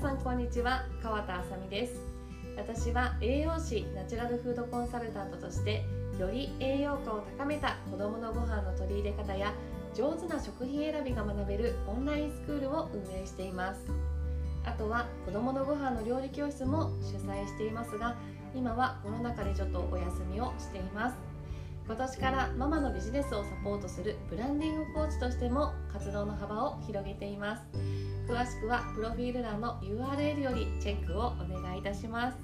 さんこんにちは。川田あさみです。私は栄養士ナチュラルフードコンサルタントとしてより栄養価を高めた子どものご飯の取り入れ方や上手な食品選びが学べるオンラインスクールを運営しています。あとは子どものご飯の料理教室も主催していますが今はコロナ禍でちょっとお休みをしています。今年からママのビジネスをサポートするブランディングコーチとしても活動の幅を広げています。詳しくはプロフィール欄の URL よりチェックをお願いいたします。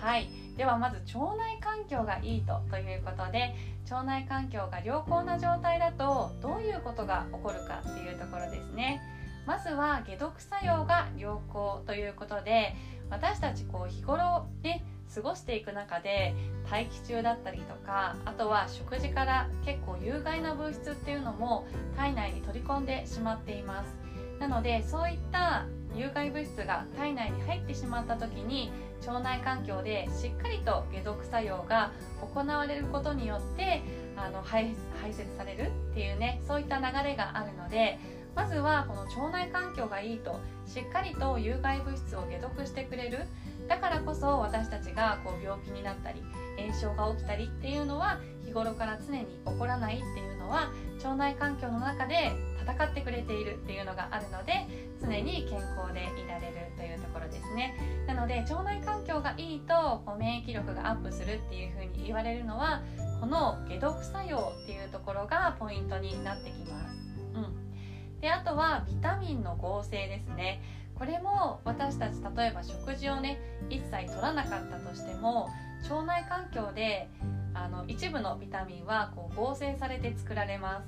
はい。ではまず腸内環境がいいとということで腸内環境が良好な状態だとどういうことが起こるかっていうところですね。まずは解毒作用が良好ということで私たちこう日頃ね過ごしていく中で大気中だったりとかあとは食事から結構有害な物質っていうのも体内に取り込んでしまっています。なのでそういった有害物質が体内に入ってしまった時に腸内環境でしっかりと解毒作用が行われることによってあの排泄されるっていうねそういった流れがあるのでまずはこの腸内環境がいいとしっかりと有害物質を解毒してくれるだからこそ私たちがこう病気になったり炎症が起きたりっていうのは日頃から常に起こらないっていうのは腸内環境の中で戦ってくれているっていうのがあるので常に健康でいられるというところですね。なので腸内環境がいいとこう免疫力がアップするっていうふうに言われるのはこの解毒作用っていうところがポイントになってきます、うん、であとはビタミンの合成ですね。これも私たち例えば食事をね一切取らなかったとしても腸内環境であの一部のビタミンはこう合成されて作られます。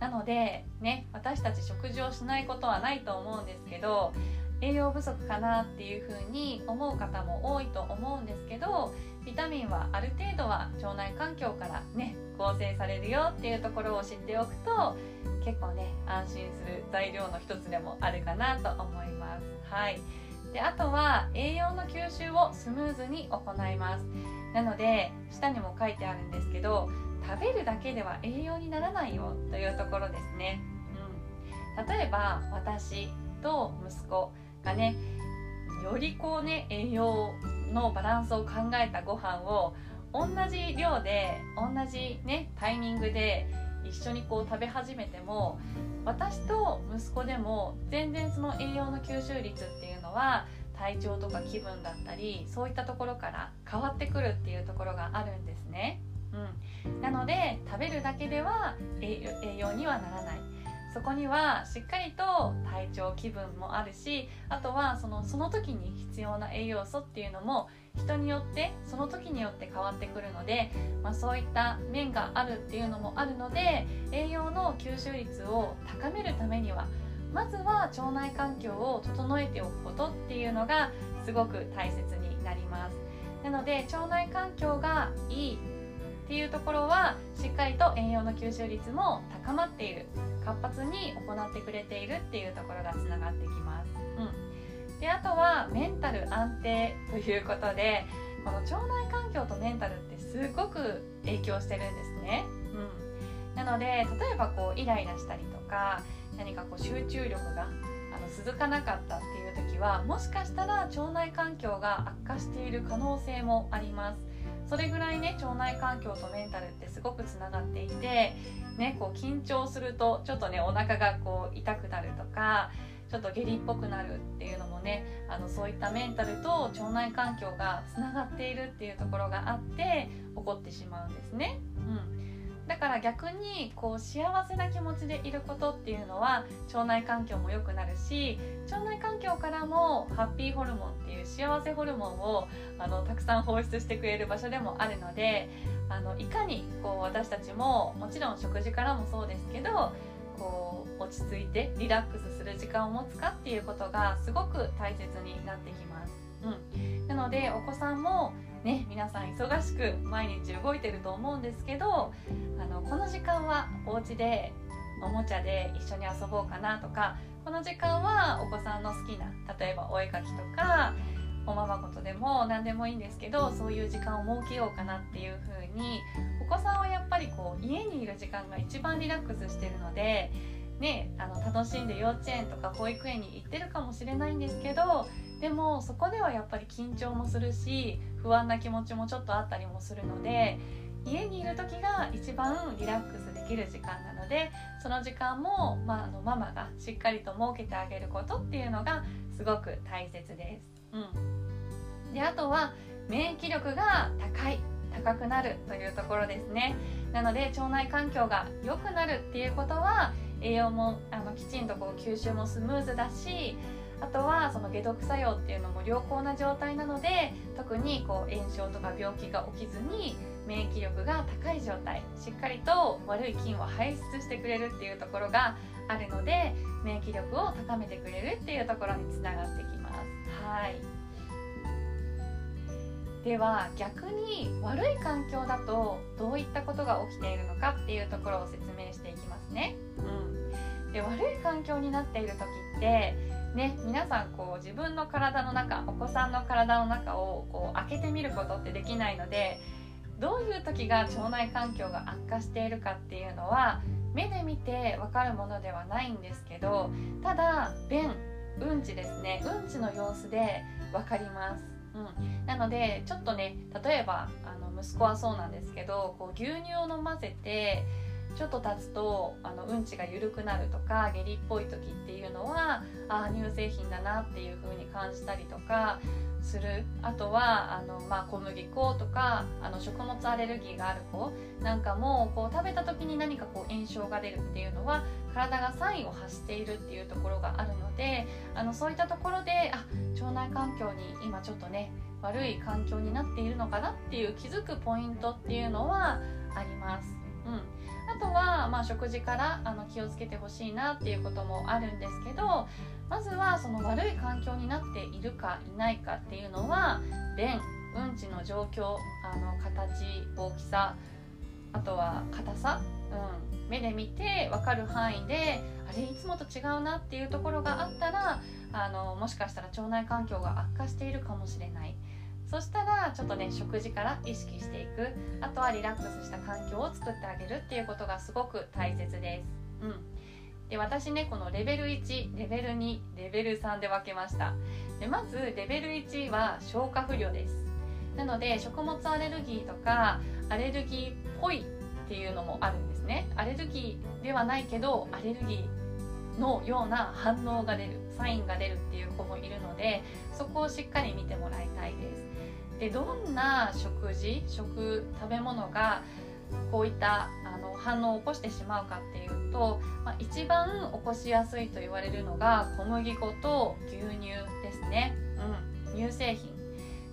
なのでね私たち食事をしないことはないと思うんですけど栄養不足かなっていうふうに思う方も多いと思うんですけどビタミンはある程度は腸内環境からね合成されるよっていうところを知っておくと結構ね安心する材料の一つでもあるかなと思います。はい。であとは栄養の吸収をスムーズに行います。なので下にも書いてあるんですけど食べるだけでは栄養にならないよというところですね、うん、例えば私と息子がねよりこうね栄養のバランスを考えたご飯を同じ量で同じねタイミングで一緒にこう食べ始めても私と息子でも全然その栄養の吸収率っていうのは体調とか気分だったりそういったところから変わってくるっていうところがあるんですね。うん、なので食べるだけでは栄養にはならないそこにはしっかりと体調気分もあるしあとはそのその時に必要な栄養素っていうのも人によってその時によって変わってくるので、まあ、そういった面があるっていうのもあるので栄養の吸収率を高めるためにはまずは腸内環境を整えておくことっていうのがすごく大切になります。なので腸内環境がいいっていうところはしっかりと栄養の吸収率も高まっている活発に行ってくれているっていうところがつながってきます、うん。であとはメンタル安定ということでこの腸内環境とメンタルってすごく影響してるんですね、うん、なので例えばこうイライラしたりとか何かこう集中力があの続かなかったっていう時はもしかしたら腸内環境が悪化している可能性もあります。それぐらいね腸内環境とメンタルってすごくつながっていて、ね、こう緊張するとちょっとねお腹がこう痛くなるとかちょっと下痢っぽくなるっていうのもねあのそういったメンタルと腸内環境がつながっているっていうところがあって起こってしまうんですね。うんだから逆にこう幸せな気持ちでいることっていうのは腸内環境も良くなるし腸内環境からもハッピーホルモンっていう幸せホルモンをあのたくさん放出してくれる場所でもあるのであのいかにこう私たちももちろん食事からもそうですけどこう落ち着いてリラックスする時間を持つかっていうことがすごく大切になってきます。うん、なのでお子さんもね皆さん忙しく毎日動いてると思うんですけどあのこの時間はお家でおもちゃで一緒に遊ぼうかなとかこの時間はお子さんの好きな例えばお絵かきとかおままごとでも何でもいいんですけどそういう時間を設けようかなっていう風にお子さんはやっぱりこう家にいる時間が一番リラックスしてるので、ねあの楽しんで幼稚園とか保育園に行ってるかもしれないんですけどでもそこではやっぱり緊張もするし不安な気持ちもちょっとあったりもするので家にいる時が一番リラックスできる時間なのでその時間も、まあ、あのママがしっかりと設けてあげることっていうのがすごく大切です。うん、であとは免疫力が高い高くなるというところですねなので腸内環境が良くなるっていうことは栄養もあのきちんとこう吸収もスムーズだしあとはその解毒作用っていうのも良好な状態なので特にこう炎症とか病気が起きずに免疫力が高い状態しっかりと悪い菌を排出してくれるっていうところがあるので免疫力を高めてくれるっていうところにつながってきます。はい。では逆に悪い環境だとどういったことが起きているのかっていうところを説明していきますね。うん、で悪い環境になっている時ってね、皆さんこう自分の体の中お子さんの体の中をこう開けてみることってできないのでどういう時が腸内環境が悪化しているかっていうのは目で見て分かるものではないんですけどただ便うんちですねうんちの様子で分かります。うん、なのでちょっとね例えばあの息子はそうなんですけどこう牛乳を飲ませてちょっと経つとあのうんちが緩くなるとか下痢っぽい時っていうのはああ乳製品だなっていう風に感じたりとかするあとはあの、まあ、小麦粉とかあの食物アレルギーがある子なんかもこう食べた時に何かこう炎症が出るっていうのは体がサインを発しているっていうところがあるのであのそういったところであ腸内環境に今ちょっとね悪い環境になっているのかなっていう気づくポイントっていうのはあります。うんあとは、まあ、食事からあの気をつけてほしいなっていうこともあるんですけどまずはその悪い環境になっているかいないかっていうのは便うんちの状況あの形大きさあとは硬さ、うん、目で見て分かる範囲であれいつもと違うなっていうところがあったらあのもしかしたら腸内環境が悪化しているかもしれない。そしたらちょっとね食事から意識していく。あとはリラックスした環境を作ってあげるっていうことがすごく大切です。うん。で私ねこのレベル1レベル2レベル3で分けました。でまずレベル1は消化不良です。なので食物アレルギーとかアレルギーっぽいっていうのもあるんですね。アレルギーではないけどアレルギーのような反応が出るサインが出るっていう子もいるのでそこをしっかり見てもらいたいです。でどんな食事食食べ物がこういったあの反応を起こしてしまうかっていうと、まあ、一番起こしやすいと言われるのが小麦粉と牛乳ですね、うん、乳製品。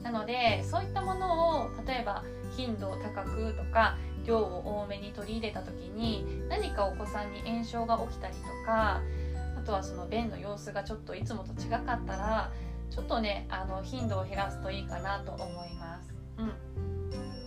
なのでそういったものを例えば頻度を高くとか量を多めに取り入れた時に何かお子さんに炎症が起きたりとかあとはその便の様子がちょっといつもと違かったらちょっとねあの頻度を減らすといいかなと思います。うん、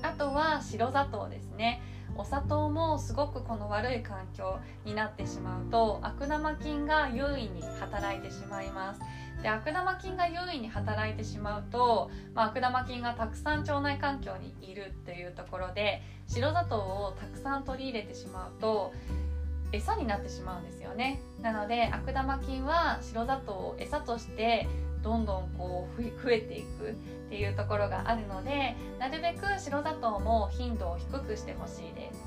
あとは白砂糖ですね。お砂糖もすごくこの悪い環境になってしまうと悪玉菌が優位に働いてしまいます。で悪玉菌が優位に働いてしまうと、まあ、悪玉菌がたくさん腸内環境にいるというところで白砂糖をたくさん取り入れてしまうと餌になってしまうんですよね。なので悪玉菌は白砂糖を餌としてどんどんこう増えていくっていうところがあるのでなるべく白砂糖も頻度を低くしてほしいです。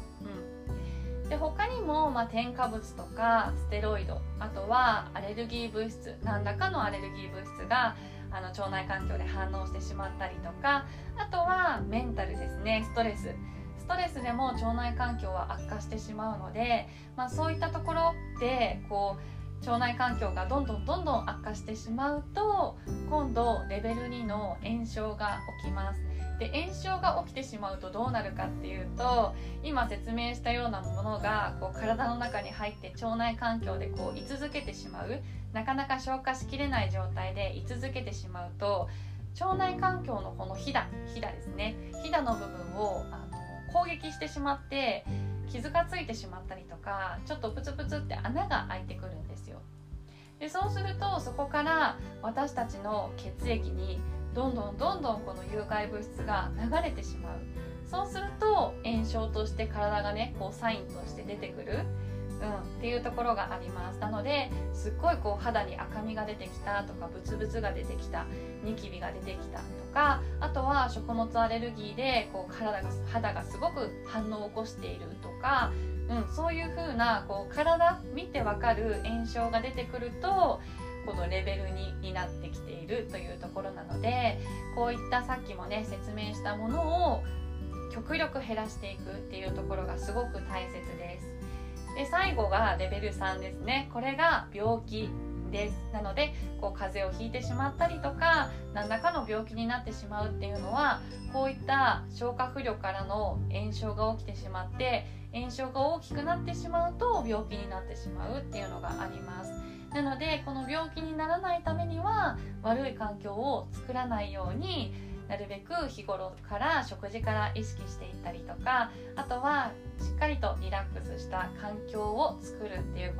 うん、で他にも、まあ、添加物とかステロイドあとはアレルギー物質何らかのアレルギー物質があの腸内環境で反応してしまったりとかあとはメンタルですねストレスストレスでも腸内環境は悪化してしまうので、まあ、そういったところでこう腸内環境がどんどんどんどん悪化してしまうと今度レベル2の炎症が起きます。で炎症が起きてしまうとどうなるかっていうと今説明したようなものがこう体の中に入って腸内環境でこう居続けてしまう。なかなか消化しきれない状態で居続けてしまうと腸内環境のこのひだひだですね。ひだの部分をあの攻撃してしまって傷がついてしまったりとかちょっとプツプツって穴が開いてくるんですよ。でそうするとそこから私たちの血液にどんどんどんどんこの有害物質が流れてしまう。そうすると炎症として体がねこうサインとして出てくる。うん、っていうところがありますなのですっごいこう肌に赤みが出てきたとかブツブツが出てきたニキビが出てきたとかあとは食物アレルギーでこう体が肌がすごく反応を起こしているとか、うん、そういう風なこう体見てわかる炎症が出てくるとこのレベルにになってきているというところなのでこういったさっきもね説明したものを極力減らしていくっていうところがすごく大切です。で最後がレベル3ですね。これが病気です。なのでこう風邪をひいてしまったりとか何らかの病気になってしまうっていうのはこういった消化不良からの炎症が起きてしまって炎症が大きくなってしまうと病気になってしまうっていうのがあります。なのでこの病気にならないためには悪い環境を作らないようになるべく日頃から食事から意識していったりとかあとはしっかりとリラックスした環境を作るっていう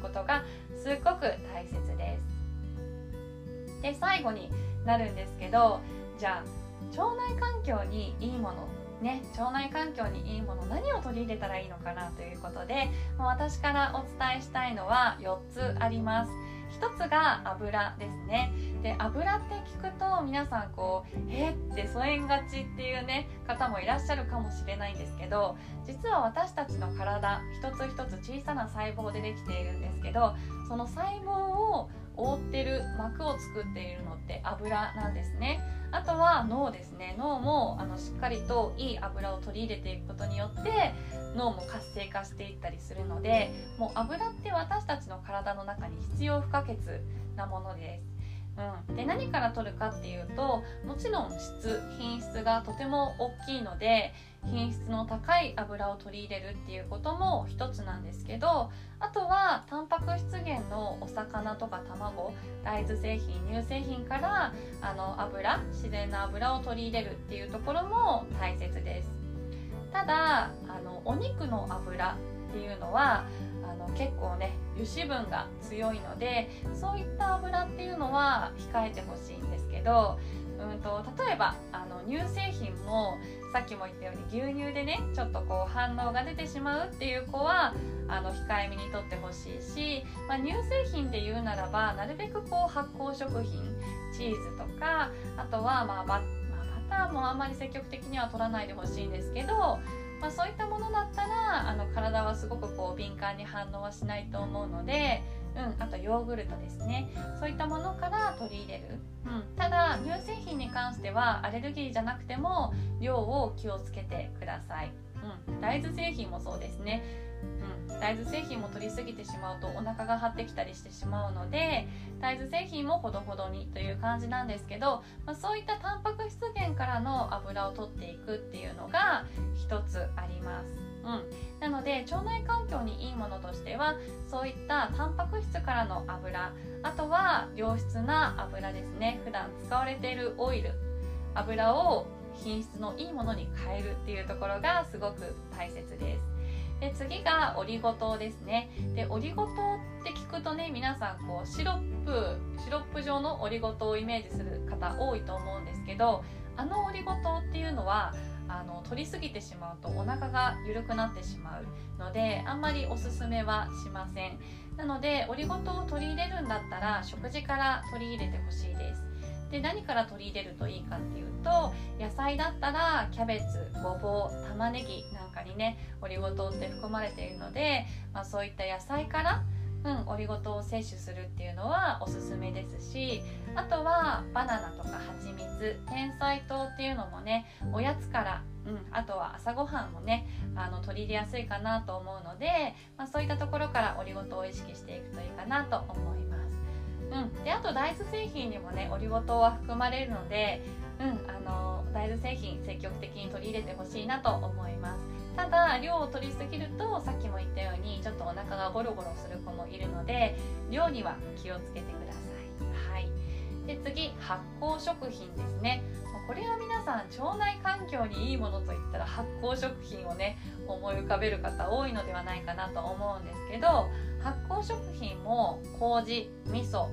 ことがすっごく大切です。で最後になるんですけどじゃあ腸内環境にいいものね、腸内環境にいいもの何を取り入れたらいいのかなということで私からお伝えしたいのは4つあります。一つが油ですね。で油って聞くと皆さんこうえって疎遠がちっていうね方もいらっしゃるかもしれないんですけど実は私たちの体一つ一つ小さな細胞でできているんですけどその細胞を覆ってる膜を作っているのって油なんですねあとは脳ですね脳もあのしっかりといい油を取り入れていくことによって脳も活性化していったりするのでもう油って私たちの体の中に必要不可欠なものです。うん、で何から取るかっていうともちろん質品質がとても大きいので品質の高い油を取り入れるっていうことも一つなんですけどあとはタンパク質源のお魚とか卵大豆製品乳製品からあの油自然な油を取り入れるっていうところも大切です。ただあのお肉の油っていうのはあの結構ね油脂分が強いのでそういった油っていうのは控えてほしいんですけどうんと例えばあの乳製品もさっきも言ったように牛乳でねちょっとこう反応が出てしまうっていう子はあの控えめにとってほしいし、まあ、乳製品で言うならばなるべくこう発酵食品チーズとかあとはまあバ,、まあ、バターもあんまり積極的には取らないでほしいんですけどまあ、そういったものだったらあの体はすごくこう敏感に反応はしないと思うので、うん、あとヨーグルトですね。そういったものから取り入れる、うん、ただ乳製品に関してはアレルギーじゃなくても量を気をつけてください、うん、大豆製品もそうですね、大豆製品も取りすぎてしまうとお腹が張ってきたりしてしまうので大豆製品もほどほどにという感じなんですけど、まあ、そういったタンパク質源からの油を取っていくっていうのが一つあります。うん、なので腸内環境にいいものとしてはそういったタンパク質からの油あとは良質な油ですね。普段使われているオイル油を品質のいいものに変えるっていうところがすごく大切です。で次がオリゴ糖ですね。でオリゴ糖って聞くとね皆さんこうシロップシロップ状のオリゴ糖をイメージする方多いと思うんですけどあのオリゴ糖っていうのはあの取りすぎてしまうとお腹が緩くなってしまうのであんまりおすすめはしません。なのでオリゴ糖を取り入れるんだったら食事から取り入れてほしいです。で何から取り入れるといいかっていうと野菜だったらキャベツごぼう玉ねぎなんかにねオリゴ糖って含まれているので、まあ、そういった野菜からうん、オリゴ糖を摂取するっていうのはおすすめですしあとはバナナとか蜂蜜天才糖っていうのもねおやつから、うん、あとは朝ごはんもねあの取り入れやすいかなと思うので、まあ、そういったところからオリゴ糖を意識していくといいかなと思います。うん、であと大豆製品にもねオリゴ糖は含まれるので、うん、あの大豆製品積極的に取り入れてほしいなと思いますただ量を取りすぎるとさっきも言ったようにちょっとお腹がゴロゴロする子もいるので量には気をつけてください、はい、で次発酵食品ですね。これは皆さん腸内環境にいいものといったら発酵食品をね思い浮かべる方多いのではないかなと思うんですけど発酵食品も麹味噌あ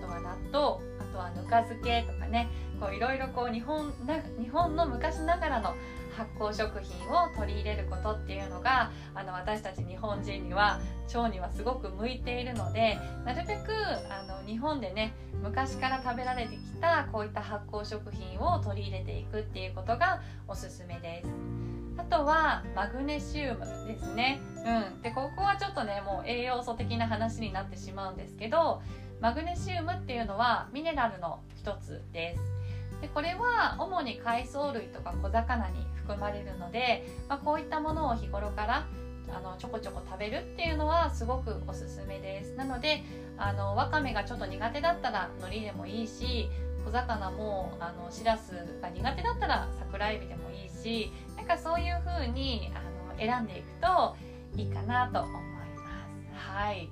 とは納豆あとはぬか漬けとかねこういろいろこう日本な日本の昔ながらの発酵食品を取り入れることっていうのがあの私たち日本人には腸にはすごく向いているのでなるべくあの日本でね昔から食べられてきたこういった発酵食品を取り入れていくっていうことがおすすめです。あとはマグネシウムですね。うん。で、ここはちょっとね、もう栄養素的な話になってしまうんですけど、マグネシウムっていうのはミネラルの一つです。でこれは主に海藻類とか小魚に含まれるので、まあ、こういったものを日頃からあのちょこちょこ食べるっていうのはすごくおすすめですなのであのわかめがちょっと苦手だったら海苔でもいいし小魚もあのしらすが苦手だったら桜えびでもいいしなんかそういう風にあの選んでいくといいかなと思います。はい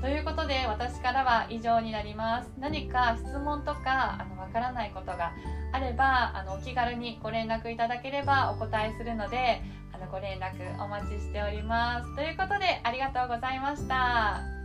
ということで私からは以上になります。何か質問とかあのわからないことがあればあのお気軽にご連絡いただければお答えするのであのご連絡お待ちしております。ということでありがとうございました。